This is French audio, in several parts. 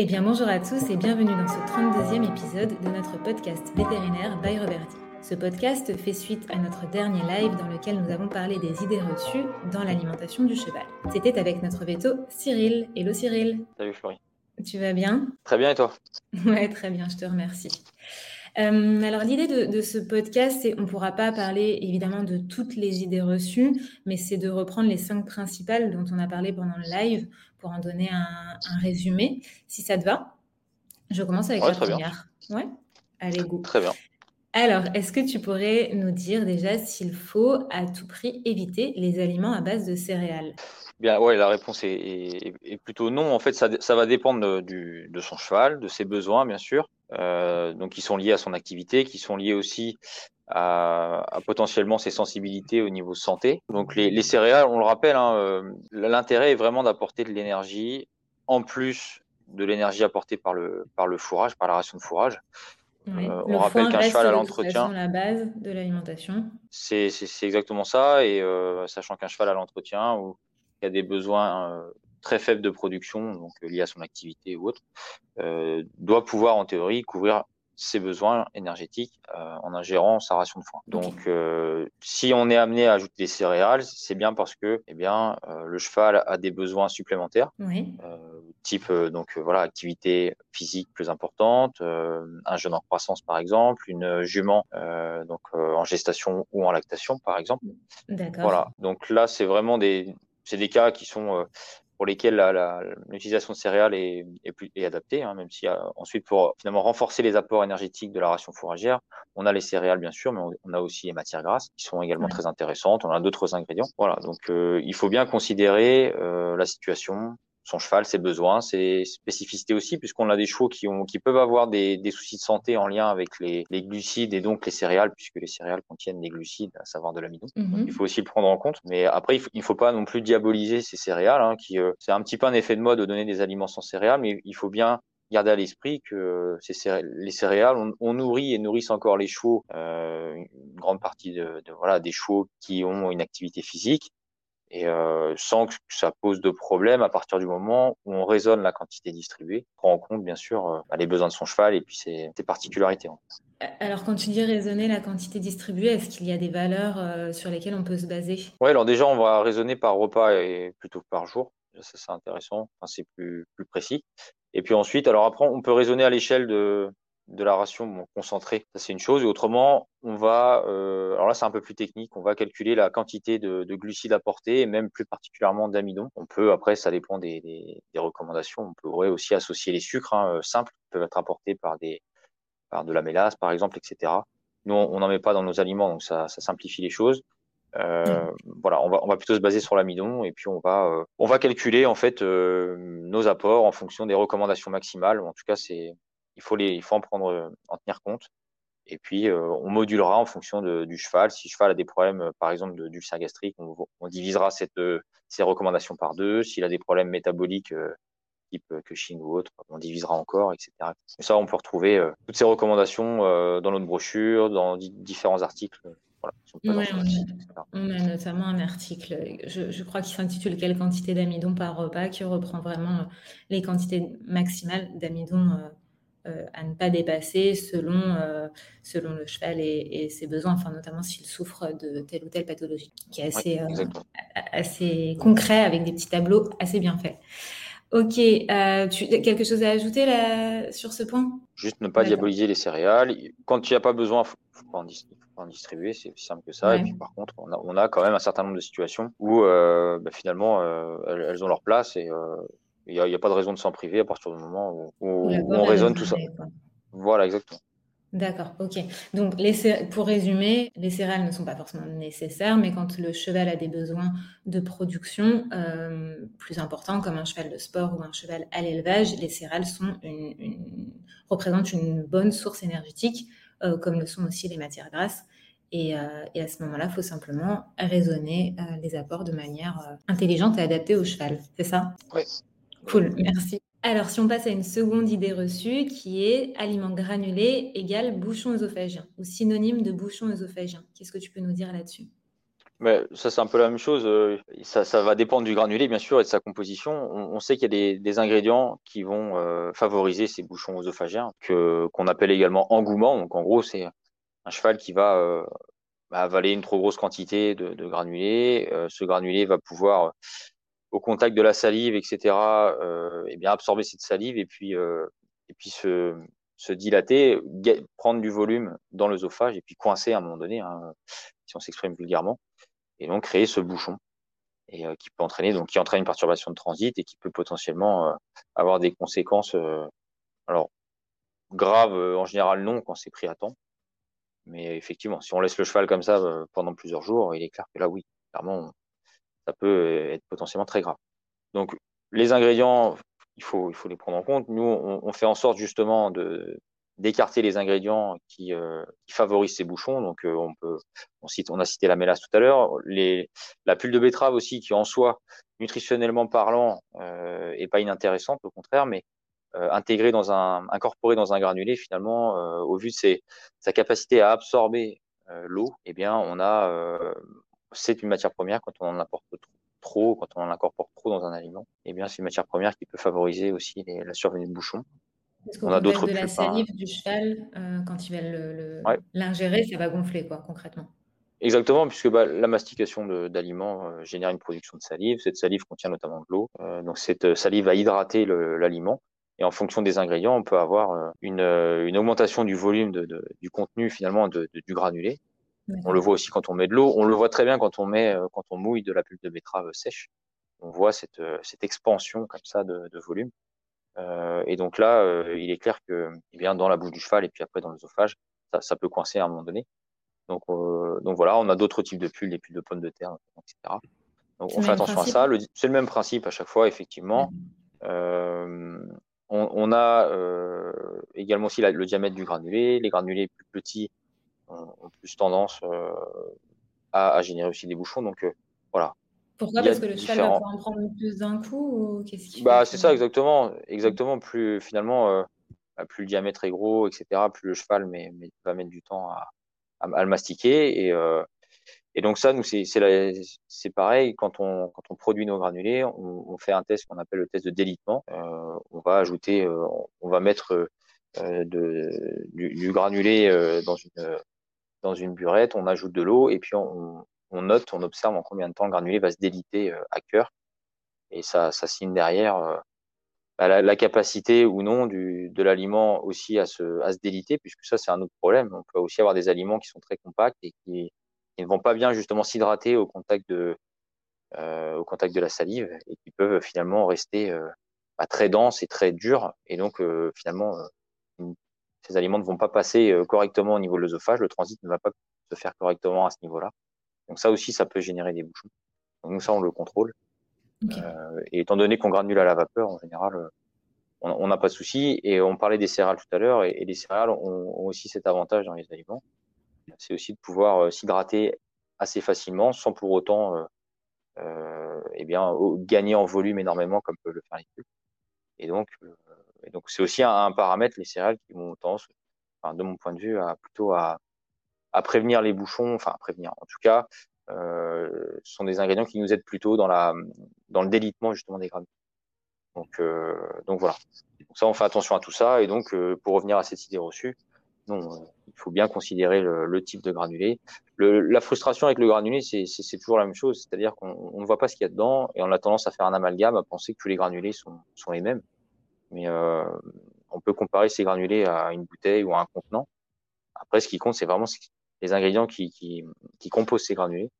Eh bien bonjour à tous et bienvenue dans ce 32e épisode de notre podcast vétérinaire by Roberti. Ce podcast fait suite à notre dernier live dans lequel nous avons parlé des idées reçues dans l'alimentation du cheval. C'était avec notre veto Cyril. Hello Cyril. Salut Florie. Tu vas bien? Très bien et toi? Ouais, très bien, je te remercie. Euh, alors l'idée de, de, ce podcast, c'est on ne pourra pas parler évidemment de toutes les idées reçues, mais c'est de reprendre les cinq principales dont on a parlé pendant le live pour en donner un, résumé, si ça te va. Je commence avec la première. Ouais Allez, go. Très bien. Alors, est-ce que tu pourrais nous dire déjà s'il faut à tout prix éviter les aliments à base de céréales? Bien, ouais, la réponse est, plutôt non. En fait, ça, va dépendre de, son cheval, de ses besoins, bien sûr. Euh, donc, qui sont liés à son activité, qui sont liés aussi à, potentiellement ses sensibilités au niveau santé. Donc les, céréales, on le rappelle, hein, euh, l'intérêt est vraiment d'apporter de l'énergie en plus de l'énergie apportée par le, par le fourrage, par la ration de fourrage. Euh, on rappelle qu'un cheval à l'entretien. la base de l'alimentation. C'est exactement ça. Et euh, sachant qu'un cheval à l'entretien, où il y a des besoins très faibles de production, donc liés à son activité ou autre, doit pouvoir en théorie couvrir ses besoins énergétiques euh, en ingérant sa ration de foin. Donc, euh, si on est amené à ajouter des céréales, c'est bien parce que, eh bien, euh, le cheval a des besoins supplémentaires, type donc voilà activité physique plus importante, un jeune en croissance par exemple, une jument donc en gestation ou en lactation par exemple. D'accord. Voilà. Donc là, c'est vraiment des c'est des cas qui sont pour lesquels l'utilisation de céréales est, est, adaptée, hein, même si euh, ensuite pour finalement renforcer les apports énergétiques de la ration fourragère, on a les céréales bien sûr, mais on, a aussi les matières grasses qui sont également très intéressantes. On a d'autres ingrédients. Voilà, donc euh, il faut bien considérer euh, la situation, son cheval, ses besoins, ses spécificités aussi, puisqu'on a des chevaux qui, ont, qui peuvent avoir des, des, soucis de santé en lien avec les, les, glucides et donc les céréales, puisque les céréales contiennent des glucides, à savoir de l'amidon. Mhm. Il faut aussi le prendre en compte. Mais après, il faut, il faut pas non plus diaboliser ces céréales, hein, qui euh, c'est un petit peu un effet de mode de donner des aliments sans céréales, mais il faut bien garder à l'esprit que ces céréales, les céréales, on, nourrit et nourrissent encore les chevaux, euh, une grande partie de, de, voilà des chevaux qui ont une activité physique, et euh, sans que ça pose de problème à partir du moment où on raisonne la quantité distribuée, on prend en compte bien sûr euh, bah, les besoins de son cheval et puis ses, particularités. Alors quand tu dis raisonner la quantité distribuée, est-ce qu'il y a des valeurs euh, sur lesquelles on peut se baser? Oui, alors déjà on va raisonner par repas et plutôt que par jour. Ça c'est intéressant, enfin, c'est plus, plus précis. Et puis ensuite, alors après on peut raisonner à l'échelle de, de la ration concentrée, ça c'est une chose. Et autrement, on va, euh, alors là c'est un peu plus technique, on va calculer la quantité de, glucides apportés et même plus particulièrement d'amidon. On peut, après ça dépend des, des, recommandations, on pourrait aussi associer les sucres hein, euh, simples qui peuvent être apportés par, des, par de la mélasse par exemple, etc. Nous on n'en met pas dans nos aliments, donc ça, ça simplifie les choses. Euh, voilà, on va, on va plutôt se baser sur l'amidon et puis on va, euh, on va calculer en fait euh, nos apports en fonction des recommandations maximales. En tout cas, c'est il faut, les, il faut en prendre, euh, en tenir compte. Et puis, euh, on modulera en fonction de, du cheval. Si le cheval a des problèmes, euh, par exemple, d'ulcère gastrique, on, on, divisera cette, ces recommandations par deux. S'il a des problèmes métaboliques, type Cushing ou autre, on divisera encore, etc. Et ça, on peut retrouver toutes ces recommandations dans notre brochure, dans différents articles. Voilà, on, a, notamment un article, je, je crois qu'il s'intitule Quelle quantité d'amidon par repas, qui reprend vraiment les quantités maximales d'amidon à ne pas dépasser selon, euh, selon le cheval et, ses besoins, enfin, notamment s'il souffre de telle ou telle pathologie, qui est assez, euh, assez concret avec des petits tableaux assez bien faits. Ok, tu, quelque chose à ajouter là, sur ce point? Juste ne pas diaboliser les céréales. Quand il n'y a pas besoin, il ne faut, pas en distribuer, c'est aussi simple que ça. Et puis par contre, on a, on a, quand même un certain nombre de situations où bah, finalement elles, ont leur place et il n'y a, pas de raison de s'en priver à partir du moment où, on raisonne tout ça. Voilà, exactement. D'accord, ok. Donc, pour résumer, les céréales ne sont pas forcément nécessaires, mais quand le cheval a des besoins de production euh, plus importants, comme un cheval de sport ou un cheval à l'élevage, les céréales sont une, représentent une bonne source énergétique, euh, comme le sont aussi les matières grasses. Et, euh, à ce moment-là, il faut simplement raisonner les apports de manière intelligente et adaptée au cheval. C'est ça? Oui, Cool, merci. Alors, si on passe à une seconde idée reçue qui est aliment granulé égale bouchon œsophagien ou synonyme de bouchon œsophagien, qu'est-ce que tu peux nous dire là-dessus? Mais ça, c'est un peu la même chose. Euh, ça, ça, va dépendre du granulé, bien sûr, et de sa composition. On, sait qu'il y a des, des, ingrédients qui vont euh, favoriser ces bouchons œsophagiens, que qu'on appelle également engouement. Donc, en gros, c'est un cheval qui va euh, avaler une trop grosse quantité de, de granulé. ce granulé va pouvoir, au contact de la salive, etc., et bien absorber cette salive et puis et puis se, se dilater, prendre du volume dans l'œsophage et puis coincer à un moment donné, hein, si on s'exprime vulgairement et donc créer ce bouchon et euh, qui peut entraîner donc qui entraîne une perturbation de transit et qui peut potentiellement euh, avoir des conséquences euh, alors graves en général non quand c'est pris à temps mais effectivement si on laisse le cheval comme ça pendant plusieurs jours il est clair que là oui clairement ça peut être potentiellement très grave. Donc les ingrédients il faut les prendre en compte. Nous on, fait en sorte justement de d'écarter les ingrédients qui, euh, favorisent ces bouchons. Donc, euh, on cite, on a cité la mélasse tout à l'heure, la pulpe de betterave aussi, qui en soi, nutritionnellement parlant, euh, est pas inintéressante, au contraire, mais euh, intégrée dans un, incorporée dans un granulé, finalement, euh, au vu de sa capacité à absorber l'eau, eh bien, on a, c'est une matière première quand on en apporte trop, quand on en incorpore trop dans un aliment, eh bien, c'est une matière première qui peut favoriser aussi les, la survenue de bouchons on a d'autres de la salive du cheval, euh, quand il va l'ingérer, ça va gonfler, quoi, concrètement. Exactement, puisque bah, la mastication d'aliments euh, génère une production de salive. Cette salive contient notamment de l'eau. Euh, donc cette salive va hydrater l'aliment. Et en fonction des ingrédients, on peut avoir une, augmentation du volume du contenu finalement du granulé. On le voit aussi quand on met de l'eau. On le voit très bien quand on met, quand on mouille de la pulpe de betterave sèche. On voit cette, expansion comme ça de volume. Euh, et donc là, euh, il est clair que eh bien dans la bouche du cheval et puis après dans l'œsophage, ça, ça peut coincer à un moment donné. Donc, euh, donc voilà, on a d'autres types de pulls, des pulls de pommes de terre, etc. Donc on fait attention à ça. C'est le même principe à chaque fois, effectivement. Euh, on, on, a euh, également aussi la, le diamètre du granulé. Les granulés plus petits ont, ont plus tendance euh, à, à, générer aussi des bouchons. Donc voilà, pourquoi Parce que le cheval va pouvoir en prendre plus d'un coup ou qu'est-ce Bah c'est ça exactement, exactement. Plus finalement, euh, plus le diamètre est gros, etc. Plus le cheval mais, mais va mettre du temps à, à, le mastiquer et euh, et donc ça nous c'est c'est pareil quand on quand on produit nos granulés, on, on fait un test qu'on appelle le test de délitement. Euh, on va ajouter, euh, on va mettre euh, de, du, du granulé dans une dans une burette, on ajoute de l'eau et puis on, note, on observe en combien de temps le granulé va se déliter euh, à cœur. Et ça, signe derrière euh, bah, la, capacité ou non de l'aliment aussi à se, déliter, puisque ça, c'est un autre problème. On peut aussi avoir des aliments qui sont très compacts et qui, ne vont pas bien justement s'hydrater au contact de, euh, au contact de la salive et qui peuvent finalement rester bah, très denses et très durs. Et donc, finalement, ces aliments ne vont pas passer correctement au niveau de l'œsophage. Le transit ne va pas se faire correctement à ce niveau-là. Donc ça aussi, ça peut générer des bouchons. Donc nous, ça, on le contrôle. Euh, et étant donné qu'on granule à la vapeur, en général, euh, on n'a pas de souci. Et on parlait des céréales tout à l'heure, et, les céréales ont, aussi cet avantage dans les aliments. C'est aussi de pouvoir euh, s'hydrater assez facilement, sans pour autant euh, eh bien, gagner en volume énormément, comme peut le faire les. Et donc, donc c'est aussi un, paramètre, les céréales, qui vont tendance, de mon point de vue, à plutôt à, prévenir les bouchons, enfin à prévenir. En tout cas, euh, ce sont des ingrédients qui nous aident plutôt dans la dans le délitement justement des grammes. Donc euh, donc voilà. Donc ça, on fait attention à tout ça. Et donc euh, pour revenir à cette idée reçue, non, euh, il faut bien considérer le, type de granulé. La frustration avec le granulé, c'est toujours la même chose, c'est-à-dire qu'on ne voit pas ce qu'il y a dedans et on a tendance à faire un amalgame, à penser que tous les granulés sont les mêmes. Mais euh, on peut comparer ces granulés à une bouteille ou à un contenant. Après, ce qui compte, c'est vraiment les ingrédients qui, qui, qui composent ces granulés.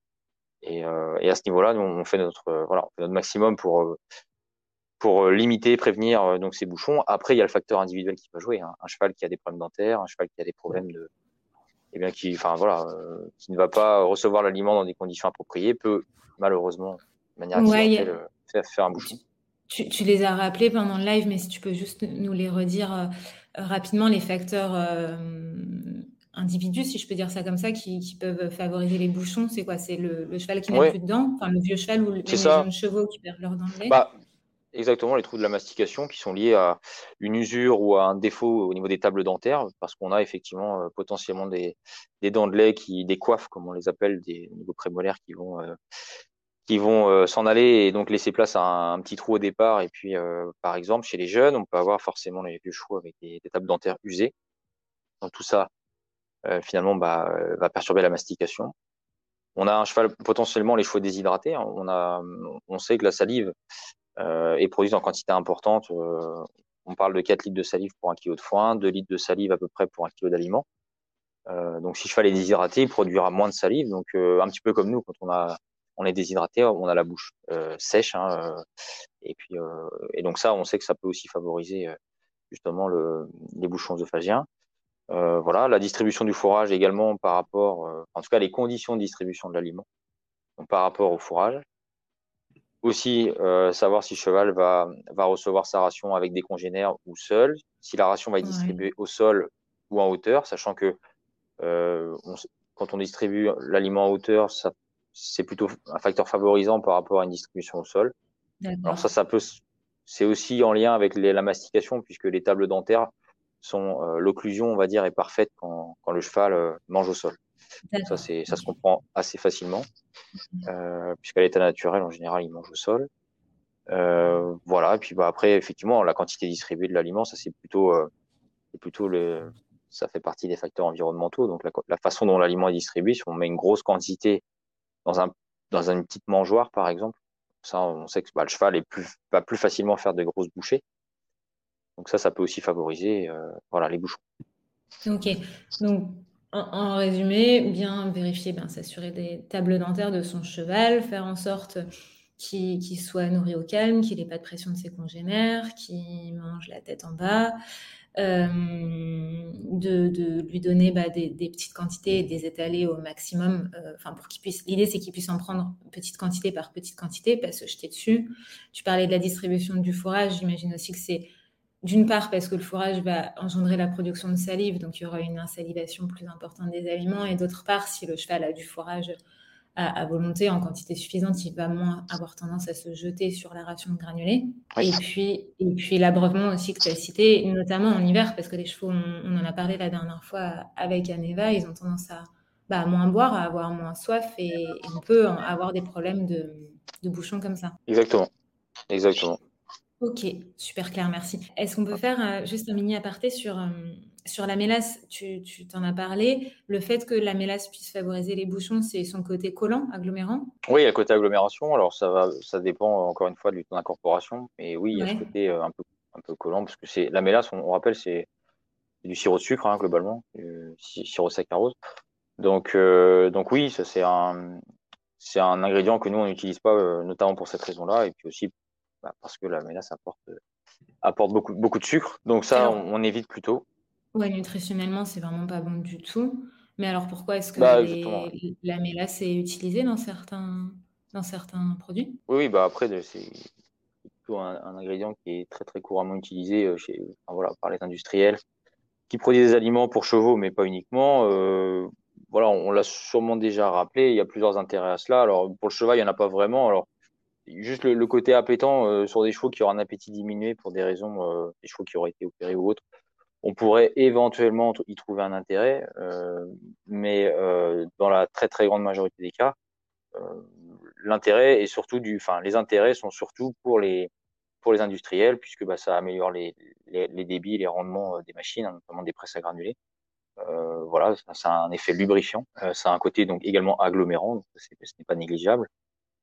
Et, euh, et à ce niveau-là, nous, on fait notre, euh, voilà, on fait notre maximum pour, euh, pour euh, limiter, prévenir donc ces bouchons. Après, il y a le facteur individuel qui peut jouer. Hein. Un cheval qui a des problèmes dentaires, un cheval qui a des problèmes de, eh bien, qui, enfin voilà, qui ne va pas recevoir l'aliment dans des conditions appropriées, peut malheureusement, de manière accidentelle, faire, faire, un bouchon. Tu, tu, les as rappelés pendant le live, mais si tu peux juste nous les redire rapidement, les facteurs individus, si je peux dire ça comme ça, qui, peuvent favoriser les bouchons. C'est quoi? C'est le, cheval qui n'a plus de dents, enfin le vieux cheval ou les jeunes chevaux qui perdent leurs dents de lait? Bah, exactement les troubles de la mastication qui sont liés à une usure ou à un défaut au niveau des tables dentaires, parce qu'on a effectivement euh, potentiellement des, des, dents de lait qui décoiffent, comme on les appelle, des niveaux prémolaires qui vont euh, qui vont euh, s'en aller et donc laisser place à un, petit trou au départ. Et puis, par exemple, chez les jeunes, on peut avoir forcément les vieux chevaux avec des, tables dentaires usées. Donc tout ça, finalement, bah, va perturber la mastication. On a un cheval potentiellement les chevaux déshydratés. Hein. On a, on sait que la salive euh, est produite en quantité importante. Euh, on parle de 4 litres de salive pour un kilo de foin, 2 litres de salive à peu près pour un kilo d'aliments. Euh, donc, si le cheval est déshydraté, il produira moins de salive. Donc, un petit peu comme nous, quand on a, on est déshydraté, on a la bouche sèche. Hein, et puis, et donc ça, on sait que ça peut aussi favoriser justement le, les bouchons œsophagiens. Euh, voilà, la distribution du fourrage également par rapport, en tout cas les conditions de distribution de l'aliment, par rapport au fourrage. Aussi, euh, savoir si le cheval va, va recevoir sa ration avec des congénères ou seul, si la ration va être distribuée au sol ou en hauteur, sachant que euh, quand on distribue l'aliment en hauteur, ça, c'est plutôt un facteur favorisant par rapport à une distribution au sol. Alors ça, ça peut, c'est aussi en lien avec la mastication puisque les tables dentaires sont euh, l'occlusion, on va dire, est parfaite quand, quand le cheval euh, mange au sol. Ça, c'est, ça se comprend assez facilement, mhm. euh, puisqu'à l'état naturel, en général, il mange au sol. Euh, voilà. Et puis bah, après, effectivement, la quantité distribuée de l'aliment, ça c'est plutôt, c'est plutôt le, ça fait partie des facteurs environnementaux. Donc la, la façon dont l'aliment est distribué, si on met une grosse quantité dans un, dans une petite mangeoire, par exemple, ça, on sait que bah, le cheval est plus, va plus facilement faire de grosses bouchées. Donc ça, ça peut aussi favoriser, euh, voilà, les bouchons. Ok. Donc en, résumé, bien vérifier, bien s'assurer des tables dentaires de son cheval, faire en sorte qu'il soit nourri au calme, qu'il n'ait pas de pression de ses congénères, qu'il mange la tête en bas, euh, de, lui donner bah, des, petites quantités et des étaler au maximum, euh, enfin pour qu'il puisse. L'idée c'est qu'il puisse en prendre petite quantité par petite quantité, pas se jeter dessus. Tu parlais de la distribution du fourrage, j'imagine aussi que c'est d'une part parce que le fourrage va engendrer la production de salive, donc il y aura une insalivation plus importante des aliments, et d'autre part, si le cheval a du fourrage à, volonté en quantité suffisante, il va moins avoir tendance à se jeter sur la ration de granulés. Et puis, et puis l'abreuvement aussi que tu as cité, notamment en hiver, parce que les chevaux, on, en a parlé la dernière fois avec Aneva, ils ont tendance à, bah, moins boire, à avoir moins soif, et, on peut avoir des problèmes de, de bouchons comme ça. Exactement. Exactement. Ok, super clair, merci. Est-ce qu'on peut faire euh, juste un mini aparté sur, euh, sur la mélasse Tu t'en as parlé. Le fait que la mélasse puisse favoriser les bouchons, c'est son côté collant, agglomérant? Oui, il y a le côté agglomération. Alors, ça, va, ça dépend encore une fois du temps d'incorporation. Mais oui, il y a ce côté euh, un, peu, un peu collant parce que c'est la mélasse, on, rappelle, c'est du sirop de sucre, hein, globalement, du sirop saccharose. Donc, donc oui, ça c'est un, c'est un ingrédient que nous, on n'utilise pas, notamment pour cette raison-là. Et puis aussi bah, parce que la mélasse apporte, apporte beaucoup, beaucoup de sucre. Donc ça, on, évite plutôt. Ouais, nutritionnellement, c'est vraiment pas bon du tout. Mais alors pourquoi est-ce que bah, la mélasse est utilisée dans certains, dans certains produits? Oui, oui bah après, c'est plutôt un, ingrédient qui est très très couramment utilisé euh, chez, voilà, par les industriels qui produisent des aliments pour chevaux, mais pas uniquement. Euh, voilà, on, on l'a sûrement déjà rappelé, il y a plusieurs intérêts à cela. Alors pour le cheval, il n'y en a pas vraiment. Alors juste le, côté appétant euh, sur des chevaux qui auraient un appétit diminué pour des raisons, euh, des chevaux qui auraient été opérés ou autres, on pourrait éventuellement y trouver un intérêt, euh, mais dans la très très grande majorité des cas, l'intérêt est surtout du, enfin les intérêts sont surtout pour les industriels puisque bah, ça améliore les, les, débits, les rendements des machines, hein, notamment des presses à granulés. voilà, ça, a un effet lubrifiant, ça a un côté donc également agglomérant, ce n'est pas négligeable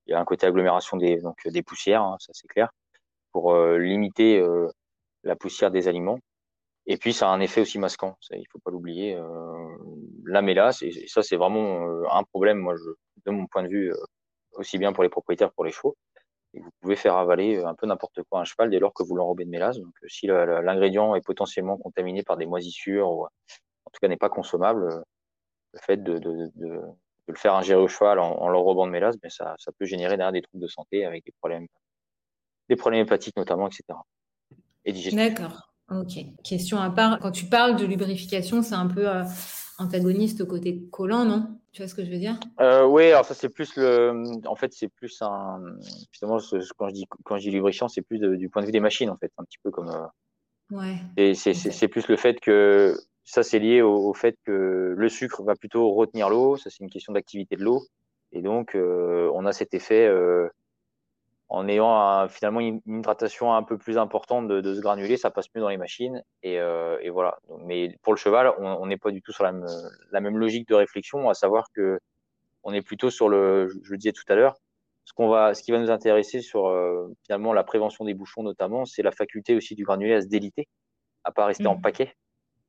il y a un côté agglomération des, donc, des poussières, hein, ça c'est clair, pour euh, limiter euh, la poussière des aliments. Et puis ça a un effet aussi masquant, il faut pas l'oublier. Euh, la mélasse, et, ça c'est vraiment un problème, moi, de mon point de vue, aussi bien pour les propriétaires que pour les chevaux. Vous pouvez faire avaler un peu n'importe quoi à un cheval dès lors que vous l'enrobez de mélasse. Donc si l'ingrédient est potentiellement contaminé par des moisissures ou en tout cas n'est pas consommable, le fait de, le faire ingérer au cheval en, en l'enrobant de mélasse, mais ça, ça peut générer derrière des troubles de santé avec des problèmes, des problèmes hépatiques notamment, etc. Et digestifs. D'accord. Ok. Question à part, quand tu parles de lubrification, c'est un peu euh, antagoniste au côté collant, non? Tu vois ce que je veux dire? Euh, Oui, alors ça c'est plus le. En fait, c'est plus un. Finalement, quand je dis quand je dis lubrifiant, c'est plus du point de vue des machines, en fait, un petit peu comme. Euh, ouais. Et c'est plus le fait que ça c'est lié au, fait que le sucre va plutôt retenir l'eau. Ça c'est une question d'activité de l'eau, et donc on a cet effet en ayant finalement une, hydratation un peu plus importante de, ce granulé, ça passe mieux dans les machines. Et, euh, voilà. mais pour le cheval, on n'est pas du tout sur la, même logique de réflexion, à savoir que on est plutôt sur le, je, le disais tout à l'heure, ce qu'on va, ce qui va nous intéresser sur euh, finalement la prévention des bouchons notamment, c'est la faculté aussi du granulé à se déliter, à pas rester en mmh. paquet.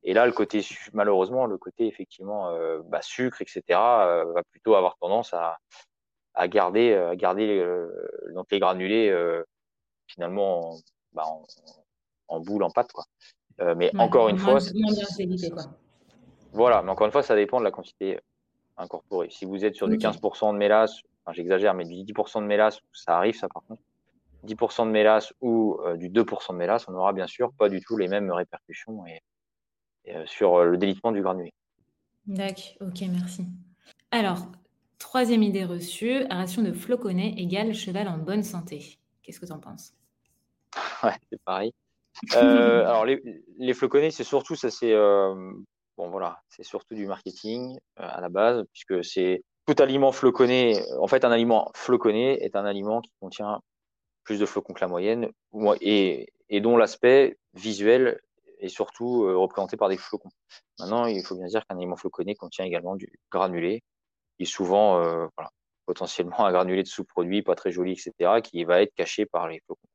Et là, le côté malheureusement, le côté effectivement euh, bah, sucre, etc., va plutôt avoir tendance à, à garder, à garder euh, donc les granulés euh, finalement en, bah, en, en, boule, en pâte. Quoi. Euh, mais encore une fois, voilà, mais encore une fois, ça dépend de la quantité incorporée. Si vous êtes sur du 15% de mélasse, enfin, j'exagère, mais du 10% de mélasse, ça arrive, ça par contre. 10% de mélasse ou du 2% de mélasse, on aura bien sûr pas du tout les mêmes répercussions et, sur le délitement du granulé. D'accord, ok, merci. Alors, Troisième idée reçue, ration de floconnets égale cheval en bonne santé. Qu'est-ce que tu en penses? Ouais, c'est pareil. Euh, alors les, les floconnets, c'est surtout ça, c'est euh, bon voilà, c'est surtout du marketing euh, à la base, puisque c'est tout aliment floconné. En fait, un aliment floconné est un aliment qui contient plus de flocons que la moyenne, et, et dont l'aspect visuel est surtout représenté par des flocons. Maintenant, il faut bien dire qu'un aliment floconné contient également du granulé, est souvent euh, voilà, potentiellement un granulé de sous-produit pas très joli, etc., qui va être caché par les flocons.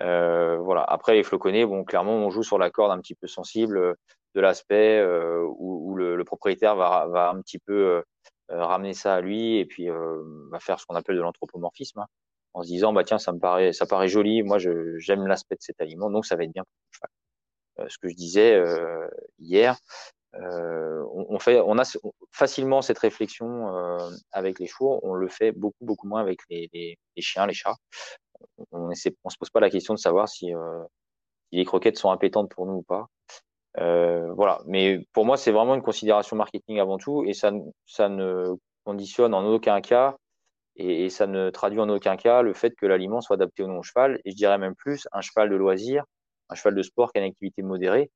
Euh, voilà. Après les floconnés, bon, clairement, on joue sur la corde un petit peu sensible euh, de l'aspect euh, où, le, propriétaire va, va un petit peu euh, ramener ça à lui et puis va faire ce qu'on appelle de l'anthropomorphisme, hein, en se disant bah tiens, ça me paraît, ça paraît joli, moi j'aime l'aspect de cet aliment, donc ça va être bien pour le cheval. ce que je disais hier, euh, on, fait, on a facilement cette réflexion euh, avec les chevaux. On le fait beaucoup, beaucoup moins avec les, chiens, les chats. On ne se pose pas la question de savoir si, euh, les croquettes sont impétantes pour nous ou pas. voilà. Mais pour moi, c'est vraiment une considération marketing avant tout, et ça, ne conditionne en aucun cas et, ça ne traduit en aucun cas le fait que l'aliment soit adapté au non cheval. Et je dirais même plus, un cheval de loisir, un cheval de sport qui a une activité modérée,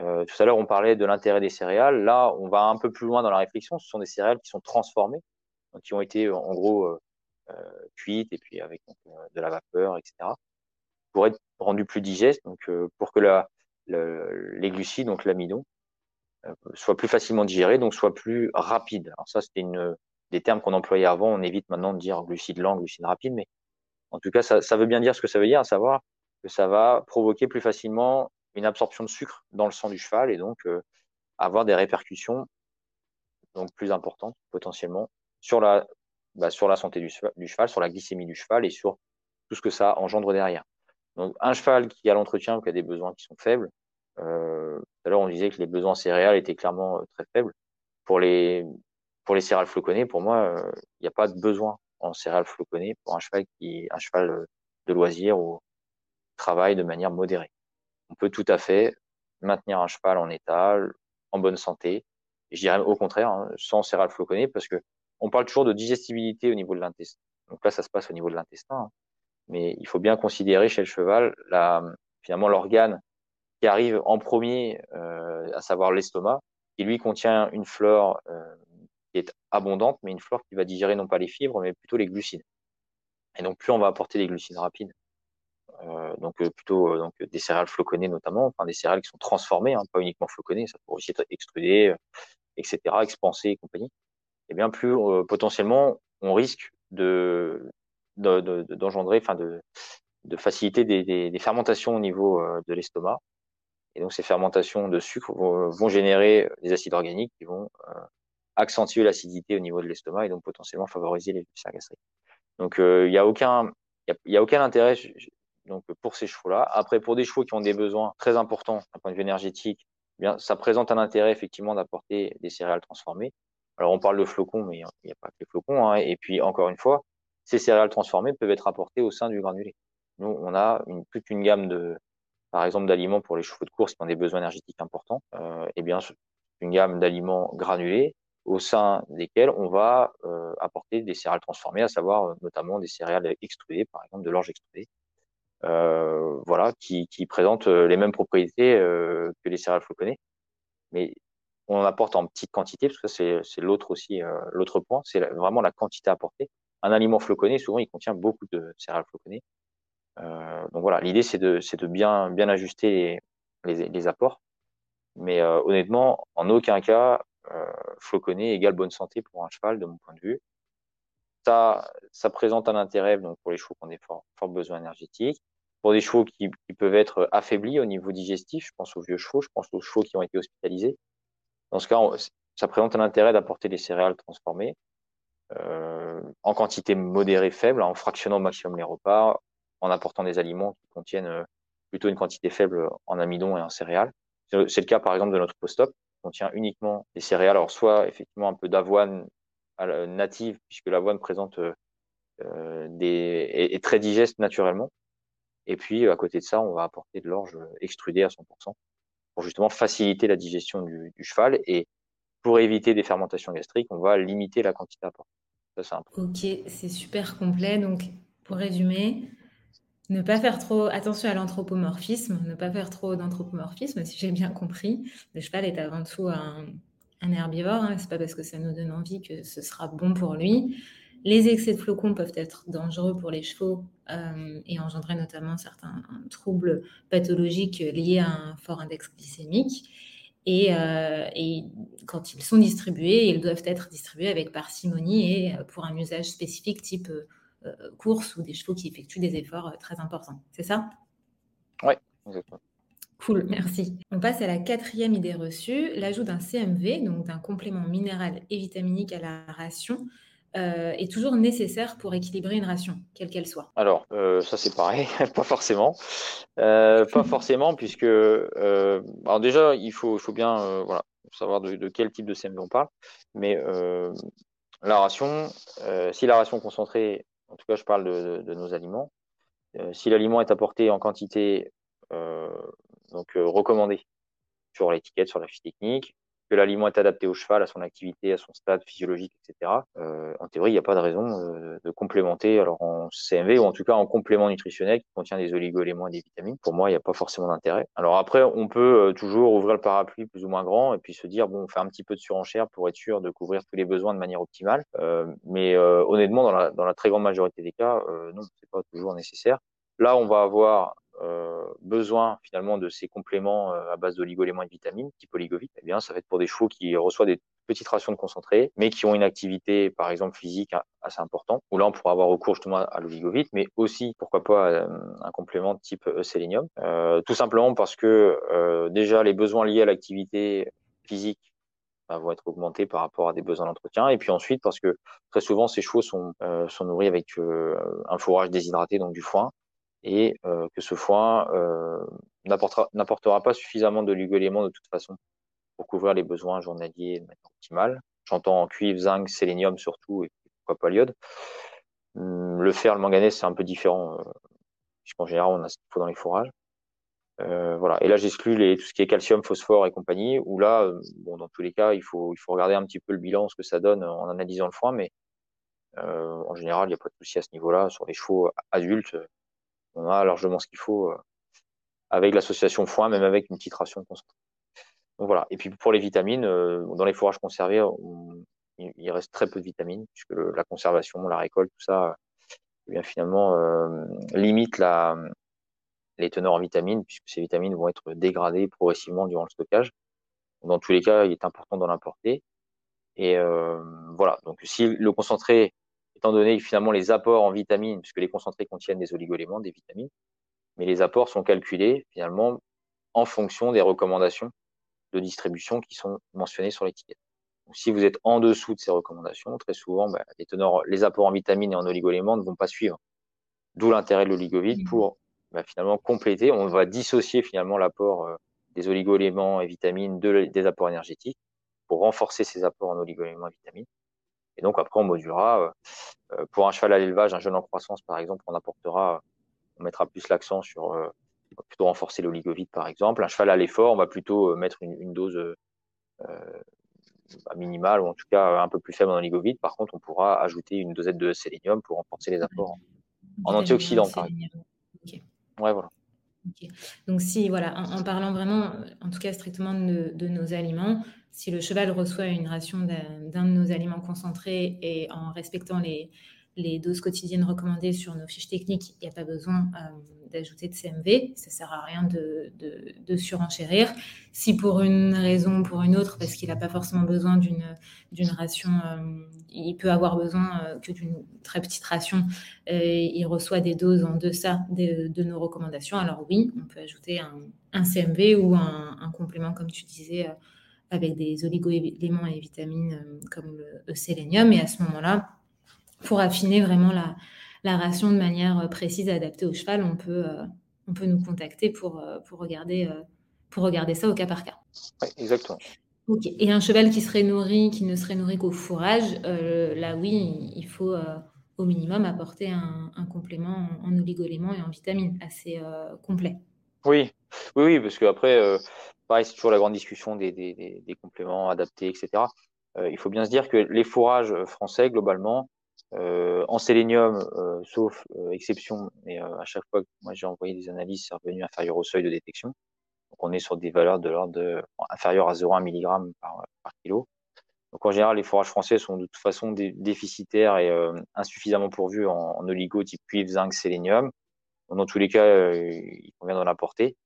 euh, tout à l'heure, on parlait de l'intérêt des céréales. Là, on va un peu plus loin dans la réflexion. Ce sont des céréales qui sont transformées, qui ont été en gros euh, euh cuites et puis avec euh, de la vapeur, etc. Pour être rendues plus digestes, donc pour que la, les glucides, donc l'amidon, soient plus facilement digérés, donc soient plus rapides. Alors ça, c'était une des termes qu'on employait avant. On évite maintenant de dire glucides lents, glucides rapides, mais en tout cas, ça, ça veut bien dire ce que ça veut dire, à savoir que ça va provoquer plus facilement une absorption de sucre dans le sang du cheval et donc euh, avoir des répercussions donc plus importantes potentiellement sur la, bah, sur la santé du, cheval, sur la glycémie du cheval et sur tout ce que ça engendre derrière. Donc un cheval qui a l'entretien ou qui a des besoins qui sont faibles, euh, tout à l'heure on disait que les besoins céréales étaient clairement euh, très faibles. Pour les, pour les céréales floconnées, pour moi, il n'y a pas de besoin en céréales floconnées pour un cheval qui un cheval de loisir ou travaille de manière modérée on peut tout à fait maintenir un cheval en état, en bonne santé. Et je dirais au contraire, hein, sans céréales floconnées, parce que on parle toujours de digestibilité au niveau de l'intestin. Donc là, ça se passe au niveau de l'intestin. Hein. Mais il faut bien considérer chez le cheval, finalement, l'organe qui arrive en premier, euh, à savoir l'estomac, qui lui contient une flore euh, qui est abondante, mais une flore qui va digérer non pas les fibres, mais plutôt les glucides. Et donc, plus on va apporter des glucides rapides, donc euh, plutôt euh, donc des céréales floconnées notamment, enfin des céréales qui sont transformées, hein, pas uniquement floconnées, ça peut aussi être extrudé, etc., expansé et compagnie. Et eh bien plus potentiellement on risque de d'engendrer, enfin de, de faciliter des, des, fermentations au niveau de l'estomac. Et donc ces fermentations de sucre vont, générer des acides organiques qui vont accentuer l'acidité au niveau de l'estomac et donc potentiellement favoriser les ulcères gastriques. Donc il n'y a aucun il a, aucun intérêt donc pour ces chevaux-là. Après, pour des chevaux qui ont des besoins très importants d'un point de vue énergétique, eh bien, ça présente un intérêt effectivement d'apporter des céréales transformées. Alors on parle de flocons, mais il n'y a pas que les flocons. Hein. Et puis encore une fois, ces céréales transformées peuvent être apportées au sein du granulé. Nous, on a une, toute une gamme de, par exemple, d'aliments pour les chevaux de course qui ont des besoins énergétiques importants. Euh, eh bien, une gamme d'aliments granulés au sein desquels on va apporter des céréales transformées, à savoir notamment des céréales extrudées, par exemple de l'orge extrudée, voilà, qui, qui présentent les mêmes propriétés que les céréales floconnés, mais on en apporte en petite quantité, parce que c'est l'autre aussi, l'autre point, c'est vraiment la quantité apportée. Un aliment floconné, souvent, il contient beaucoup de céréales floconnés. Euh, donc voilà, l'idée c'est de, de bien, bien ajuster les, les, apports. Mais euh, honnêtement, en aucun cas, euh, floconné égale bonne santé pour un cheval, de mon point de vue. Ça, présente un intérêt donc pour les chevaux qui ont des forts, besoins énergétiques, pour des chevaux qui, peuvent être affaiblis au niveau digestif. Je pense aux vieux chevaux, je pense aux chevaux qui ont été hospitalisés. Dans ce cas, ça présente un intérêt d'apporter des céréales transformées euh, en quantité modérée faible, en fractionnant au maximum les repas, en apportant des aliments qui contiennent euh, plutôt une quantité faible en amidon et en céréales. C'est le cas par exemple de notre post-op, qui contient uniquement des céréales, alors soit effectivement un peu d'avoine native, puisque l'avoine présente euh, des est, très digeste naturellement. Et puis à côté de ça, on va apporter de l'orge extrudée à 100% pour justement faciliter la digestion du, cheval et pour éviter des fermentations gastriques, on va limiter la quantité apportée. C'est simple. Ok, c'est super complet. Donc, pour résumer, ne pas faire trop attention à l'anthropomorphisme, ne pas faire trop d'anthropomorphisme, si j'ai bien compris. Le cheval est avant tout un, herbivore. Hein. C'est pas parce que ça nous donne envie que ce sera bon pour lui. Les excès de flocons peuvent être dangereux pour les chevaux euh, et engendrer notamment certains troubles pathologiques liés à un fort index glycémique. Euh, et, quand ils sont distribués, ils doivent être distribués avec parcimonie et euh, pour un usage spécifique type course ou des chevaux qui effectuent des efforts très importants. C'est ça? Oui, exactement. Cool, merci. On passe à la quatrième idée reçue, l'ajout d'un CMV, donc d'un complément minéral et vitaminique à la ration, euh, est toujours nécessaire pour équilibrer une ration, quelle qu'elle soit Alors, euh, ça c'est pareil, pas forcément. Euh, pas forcément, puisque alors déjà, il faut, faut bien voilà, savoir de, quel type de CMV on parle. Mais la ration, si la ration concentrée, en tout cas je parle de, de nos aliments, si l'aliment est apporté en quantité donc recommandée sur l'étiquette, sur la fiche technique, que l'aliment est adapté au cheval, à son activité, à son stade physiologique, etc. Euh, en théorie, il n'y a pas de raison euh, de complémenter, alors en CMV ou en tout cas en complément nutritionnel qui contient des oligo-éléments et des vitamines. Pour moi, il n'y a pas forcément d'intérêt. Alors après, on peut euh, toujours ouvrir le parapluie plus ou moins grand et puis se dire bon, on fait un petit peu de surenchère pour être sûr de couvrir tous les besoins de manière optimale. Euh, mais euh, honnêtement, dans la, dans la très grande majorité des cas, non, c'est pas toujours nécessaire. Là, on va avoir euh, besoin finalement de ces compléments euh, à base d'oligo-éléments et de vitamines, type oligovite, eh bien, ça va être pour des chevaux qui reçoivent des petites rations de concentré, mais qui ont une activité, par exemple, physique assez importante, où là, on pourra avoir recours justement à l'oligovite, mais aussi, pourquoi pas, euh, un complément type sélénium. Euh, tout simplement parce que euh, déjà, les besoins liés à l'activité physique bah, vont être augmentés par rapport à des besoins d'entretien. Et puis ensuite, parce que très souvent, ces chevaux sont, sont nourris avec un fourrage déshydraté, donc du foin, et euh, que ce foin euh, n'apportera pas suffisamment de éléments de toute façon pour couvrir les besoins journaliers de manière optimale. J'entends en cuivre, zinc, sélénium surtout, et pourquoi pas l'iode. Hum, le fer, le manganèse, c'est un peu différent, euh, puisqu'en général, on a ce qu'il faut dans les fourrages. Voilà. Et là, j'exclus tout ce qui est calcium, phosphore et compagnie, où là, dans tous les cas, il faut, regarder un petit peu le bilan, ce que ça donne en analysant le foin, mais en général, il n'y a pas de souci à ce niveau-là. Sur les chevaux adultes, on a largement ce qu'il faut euh, avec l'association foin, même avec une petite ration concentrée. Donc voilà. Et puis pour les vitamines, euh, dans les fourrages conservés, il reste très peu de vitamines puisque la conservation, la récolte, tout ça, eh bien finalement euh, limite la, les teneurs en vitamines puisque ces vitamines vont être dégradées progressivement durant le stockage. Dans tous les cas, il est important d'en importer. Et voilà. Donc si le concentré étant donné que finalement les apports en vitamines, puisque les concentrés contiennent des oligoéléments, des vitamines, mais les apports sont calculés finalement en fonction des recommandations de distribution qui sont mentionnées sur l'étiquette. si vous êtes en dessous de ces recommandations, très souvent, bah, les, teneurs, les apports en vitamines et en oligoéléments ne vont pas suivre. D'où l'intérêt de l'oligovide mmh. pour bah, finalement compléter. On va dissocier finalement l'apport euh, des oligoéléments et vitamines de, des apports énergétiques pour renforcer ces apports en oligoéléments et vitamines et donc après, on modulera. Euh, euh, pour un cheval à l'élevage, un jeune en croissance, par exemple, on apportera, on mettra plus l'accent sur euh, plutôt renforcer l'oligovite, par exemple. Un cheval à l'effort, on va plutôt mettre une, dose minimal ou en tout cas un peu plus faible en oligovide. Par contre, on pourra ajouter une dosette de sélénium pour renforcer les apports en antioxydants. Par exemple. Ouais, voilà. Donc si, voilà, en, parlant vraiment, en tout cas strictement de, nos aliments, si le cheval reçoit une ration d'un de nos aliments concentrés et en respectant les, les doses quotidiennes recommandées sur nos fiches techniques, il n'y a pas besoin euh, d'ajouter de CMV. Ça ne sert à rien de, surenchérir. Si pour une raison ou pour une autre, parce qu'il n'a pas forcément besoin d'une ration, euh, il peut avoir besoin euh, que d'une très petite ration, il reçoit des doses en deçà de, nos recommandations, alors oui, on peut ajouter un, CMV ou un, un, complément, comme tu disais, avec des oligo-éléments et vitamines comme le sélénium. Et à ce moment-là, pour affiner vraiment la, la, ration de manière euh, précise adaptée au cheval, on peut, euh, on peut nous contacter pour, euh, pour, regarder, pour regarder ça au cas par cas. Oui, exactement. Et un cheval qui serait nourri, qui ne serait nourri qu'au fourrage, là oui, il faut au minimum apporter un, un complément en, oligoéléments et en vitamines assez complet. Oui, oui, oui, parce qu'après, pareil, c'est toujours la grande discussion des, des, des, compléments adaptés, etc. il faut bien se dire que les fourrages français, globalement, en sélénium, euh, sauf euh, exception, mais à chaque fois que moi j'ai envoyé des analyses, c'est revenu inférieur au seuil de détection. Donc on est sur des valeurs de l'ordre de à 0,1 mg par, par kilo. Donc en général, les fourrages français sont de toute façon déficitaires et insuffisamment pourvus en, en oligo type cuivre, zinc, sélénium. Dans tous les cas, il convient d'en apporter.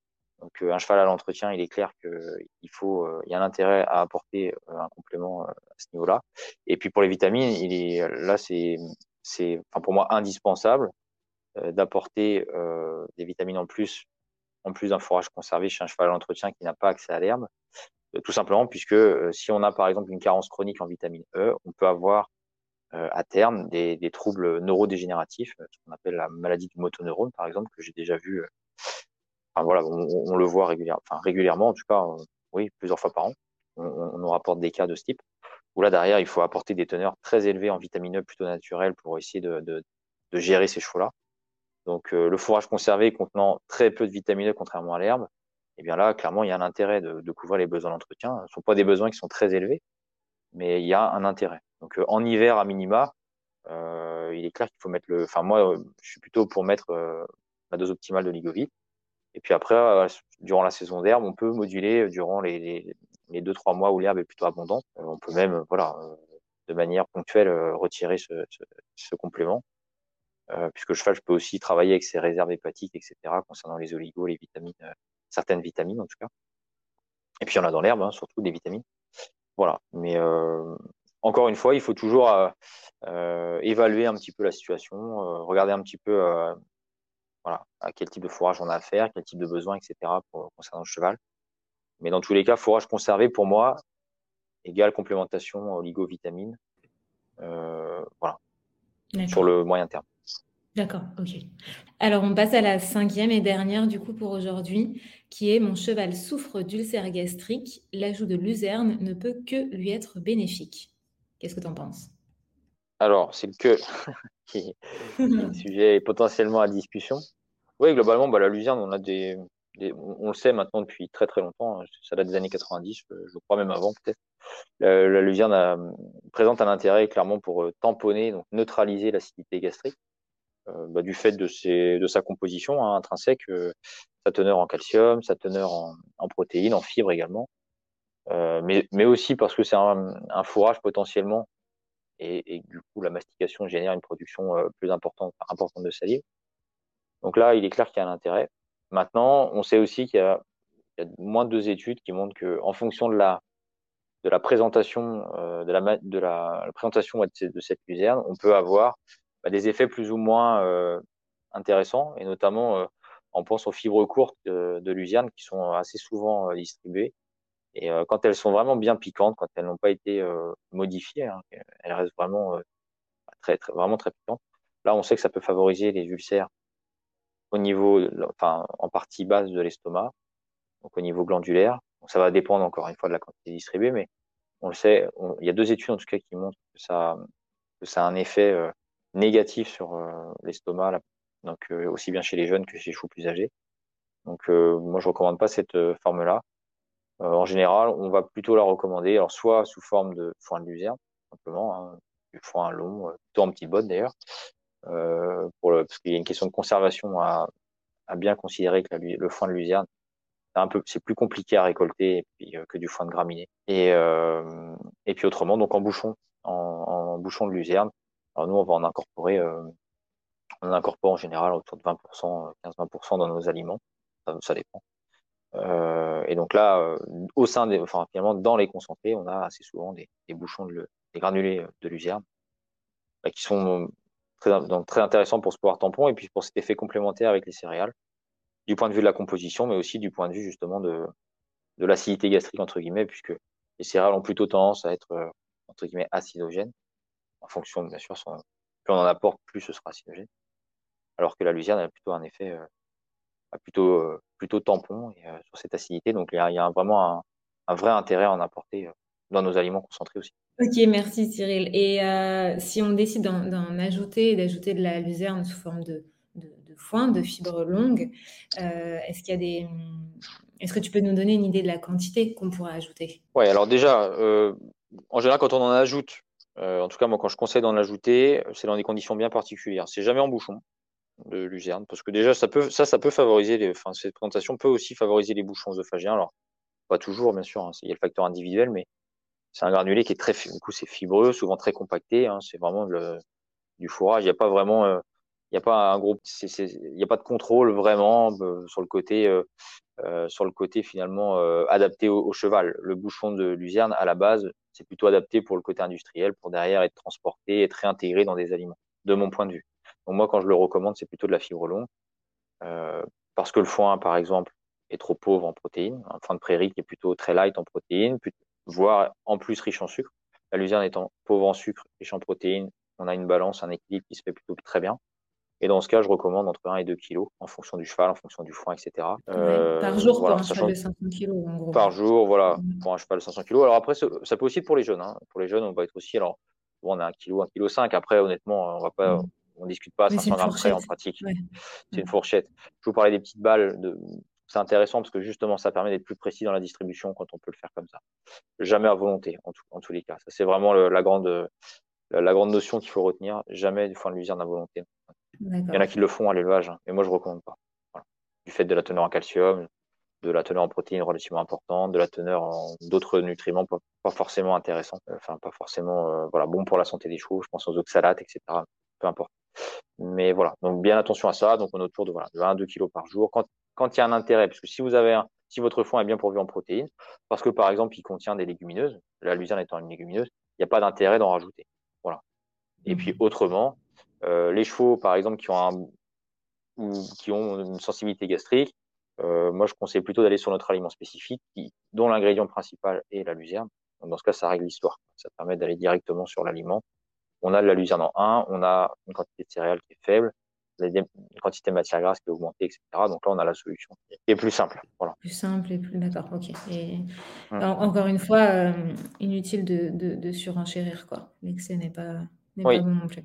Donc un cheval à l'entretien, il est clair qu'il faut, il y a un intérêt à apporter un complément à ce niveau-là. Et puis pour les vitamines, il est là c'est c'est enfin pour moi indispensable d'apporter des vitamines en plus en plus d'un fourrage conservé chez un cheval à l'entretien qui n'a pas accès à l'herbe. Tout simplement puisque si on a par exemple une carence chronique en vitamine E, on peut avoir à terme des, des troubles neurodégénératifs, ce qu'on appelle la maladie du motoneurone par exemple, que j'ai déjà vu voilà, on, le voit régulièrement, enfin régulièrement, en tout cas, euh, oui, plusieurs fois par an. On, nous rapporte des cas de ce type. Où là derrière, il faut apporter des teneurs très élevées en vitamine plutôt naturelles pour essayer de, gérer ces chevaux-là. Donc euh, le fourrage conservé contenant très peu de vitamine contrairement à l'herbe, eh bien là, clairement, il y a un intérêt de, couvrir les besoins d'entretien. Ce ne sont pas des besoins qui sont très élevés, mais il y a un intérêt. Donc euh, en hiver à minima, il est clair qu'il faut mettre le. Enfin moi, je suis plutôt pour mettre la dose optimale de ligovite. Et puis après, euh, durant la saison d'herbe, on peut moduler durant les, les, deux trois mois où l'herbe est plutôt abondante. Euh, on peut même, voilà, euh, de manière ponctuelle, retirer ce, ce, complément. puisque le cheval peut aussi travailler avec ses réserves hépatiques, etc., concernant les oligos, les vitamines, certaines vitamines en tout cas. Et puis il y en a dans l'herbe, hein, surtout des vitamines. Voilà. Mais encore une fois, il faut toujours évaluer un petit peu la situation, regarder un petit peu voilà, à quel type de fourrage on a affaire, quel type de besoin, etc. Pour, concernant le cheval. Mais dans tous les cas, fourrage conservé, pour moi, égale complémentation oligo-vitamine. Euh, voilà. Sur le moyen terme. D'accord, ok. Alors, on passe à la cinquième et dernière, du coup, pour aujourd'hui, qui est Mon cheval souffre d'ulcère gastrique. L'ajout de luzerne ne peut que lui être bénéfique. Qu'est-ce que tu en penses? Alors, c'est que qui est un sujet potentiellement à discussion. Oui, globalement, bah, la luzerne, on a des, on, le sait maintenant depuis très très longtemps. Hein, ça date des années 90, je crois même avant peut-être. La, la, luzerne présente un intérêt clairement pour euh, tamponner, donc neutraliser l'acidité gastrique, euh, bah, du fait de, ses, de sa composition hein, intrinsèque, euh, sa teneur en calcium, sa teneur en, en protéines, en fibres également, euh, mais, mais aussi parce que c'est un, un, fourrage potentiellement et, du coup la mastication génère une production euh, plus importante, importante de salive. Donc là, il est clair qu'il y a un intérêt. Maintenant, on sait aussi qu'il y, a, moins de deux études qui montrent que, en fonction de la de la présentation euh, de, la, présentation de, cette luzerne, on peut avoir bah, des effets plus ou moins euh, intéressants, et notamment on pense aux fibres courtes de luzerne qui sont assez souvent distribuées et euh, quand elles sont vraiment bien piquantes, quand elles n'ont pas été euh, modifiées, hein, elles restent vraiment euh, très, très, vraiment très piquantes. Là, on sait que ça peut favoriser les ulcères au niveau, enfin, en partie basse de l'estomac, donc au niveau glandulaire. Donc, ça va dépendre encore une fois de la quantité distribuée, mais on le sait. il y a deux études en tout cas qui montrent que ça, que ça a un effet négatif sur l'estomac, donc aussi bien chez les jeunes que chez les chevaux plus âgés. Donc, moi, je recommande pas cette forme-là. En général, on va plutôt la recommander, alors soit sous forme de foin de luzerne, simplement, hein, du foin long, plutôt en petite botte d'ailleurs, pour parce qu'il y a une question de conservation à, à bien considérer que le foin de luzerne, c'est un peu, c'est plus compliqué à récolter puis, que du foin de graminé. Et, et puis autrement, donc en bouchon, en, en bouchon de luzerne. Alors nous, on va en incorporer on incorpore en général autour de 20%, 15-20% dans nos aliments. Ça, dépend. Euh, et donc là, euh, au sein des, enfin finalement dans les concentrés, on a assez souvent des, bouchons de, des granulés de luzerne bah, qui sont très, donc très intéressants pour ce pouvoir tampon et puis pour cet effet complémentaire avec les céréales, du point de vue de la composition, mais aussi du point de vue justement de, de l'acidité gastrique entre guillemets, puisque les céréales ont plutôt tendance à être euh, entre guillemets acidogènes, en fonction bien sûr, son, plus on en apporte, plus ce sera acidogène. Alors que la luzerne a plutôt un effet euh, plutôt, euh, plutôt tampon euh, sur cette acidité. Donc il y a, vraiment un, vrai intérêt à en apporter dans nos aliments concentrés aussi. Ok, merci Cyril. Et si on décide d'en ajouter, d'ajouter de la luzerne sous forme de, foin, de fibres longues, est-ce qu'il y a des, est-ce que tu peux nous donner une idée de la quantité qu'on pourrait ajouter? Oui, alors déjà, en général, quand on en ajoute, en tout cas moi quand je conseille d'en ajouter, c'est dans des conditions bien particulières. C'est jamais en bouchon de luzerne, parce que déjà ça peut ça ça peut favoriser les, enfin cette présentation peut aussi favoriser les bouchons œsophagiens. Alors pas toujours bien sûr, hein, il y a le facteur individuel, mais c'est un granulé qui est très du coup c'est fibreux, souvent très compacté. Hein, c'est vraiment du fourrage. Il n'y a pas vraiment euh, il n'y a pas un gros, il n'y a pas de contrôle vraiment euh, sur le côté, euh, sur le côté finalement adapté au, au, cheval. Le bouchon de luzerne à la base, c'est plutôt adapté pour le côté industriel, pour derrière être transporté, être réintégré dans des aliments, de mon point de vue. Donc moi, quand je le recommande, c'est plutôt de la fibre longue, euh, parce que le foin, par exemple, est trop pauvre en protéines. Un foin de prairie qui est plutôt très light en protéines, voire en plus riche en sucre. La luzerne étant pauvre en sucre, riche en protéines, on a une balance, un équilibre qui se fait plutôt très bien. Et dans ce cas, je recommande entre 1 et 2 kilos en fonction du cheval, en fonction du foin, etc. Euh, par jour pour un cheval de 500 kilos, en gros. Par jour, voilà, pour un cheval de 500 kilos. Alors après, ça peut aussi être pour les jeunes. Hein. Pour les jeunes, on va être aussi, alors, bon, on a 1 kilo, 1 kilo 5. Après, honnêtement, on va pas, on discute pas à 500 grammes près en pratique. C'est une fourchette. Je vous parlais des petites balles. De... C'est intéressant parce que justement, ça permet d'être plus précis dans la distribution quand on peut le faire comme ça. Jamais à volonté, en, en tous les cas. Ça, c'est vraiment la, grande, la, grande notion qu'il faut retenir. Jamais du foin de luzerne à volonté. Il y en a qui le font à l'élevage, hein, mais moi, je recommande pas. Du fait de la teneur en calcium, de la teneur en protéines relativement importante, de la teneur en d'autres nutriments pas, forcément intéressants, enfin pas forcément euh, voilà bon pour la santé des chevaux. Je pense aux oxalates, etc. Peu importe. Mais voilà, donc bien attention à ça. Donc on est autour de, voilà, de 1 2 kg par jour. Quand, quand il y a un intérêt, parce que si vous avez un, si votre foin est bien pourvu en protéines, parce que par exemple il contient des légumineuses, la luzerne étant une légumineuse, il n'y a pas d'intérêt d'en rajouter. Voilà. Et puis mmh. autrement, euh, les chevaux par exemple qui ont un, ou qui ont une sensibilité gastrique, euh, moi je conseille plutôt d'aller sur notre aliment spécifique, qui, dont l'ingrédient principal est la luzerne. Donc dans ce cas, ça règle l'histoire. Ça permet d'aller directement sur l'aliment on a de la luzerne en 1, on a une quantité de céréales qui est faible, une quantité de matière grasse qui est augmentée, etc. Donc là, on a la solution qui est plus simple. Voilà. Plus simple et plus d'accord, ok. Et hum. encore une fois, euh, inutile de, de, surenchérir, quoi. L'excès n'est pas, pas bon non plus.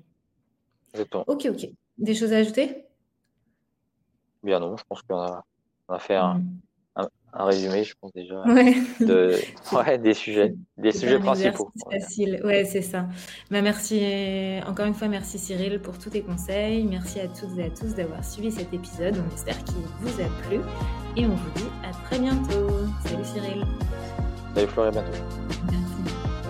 Exactement. Ok, ok. Des choses à ajouter? Bien non, je pense qu'on a, on a fait un, un résumé, je pense déjà, De, ouais, des sujets, des sujets principaux. C'est facile, ouais, c'est ça. Bah, merci, encore une fois, merci Cyril pour tous tes conseils. Merci à toutes et à tous d'avoir suivi cet épisode. On espère qu'il vous a plu et on vous dit à très bientôt. Salut Cyril. Salut Florian, à bientôt.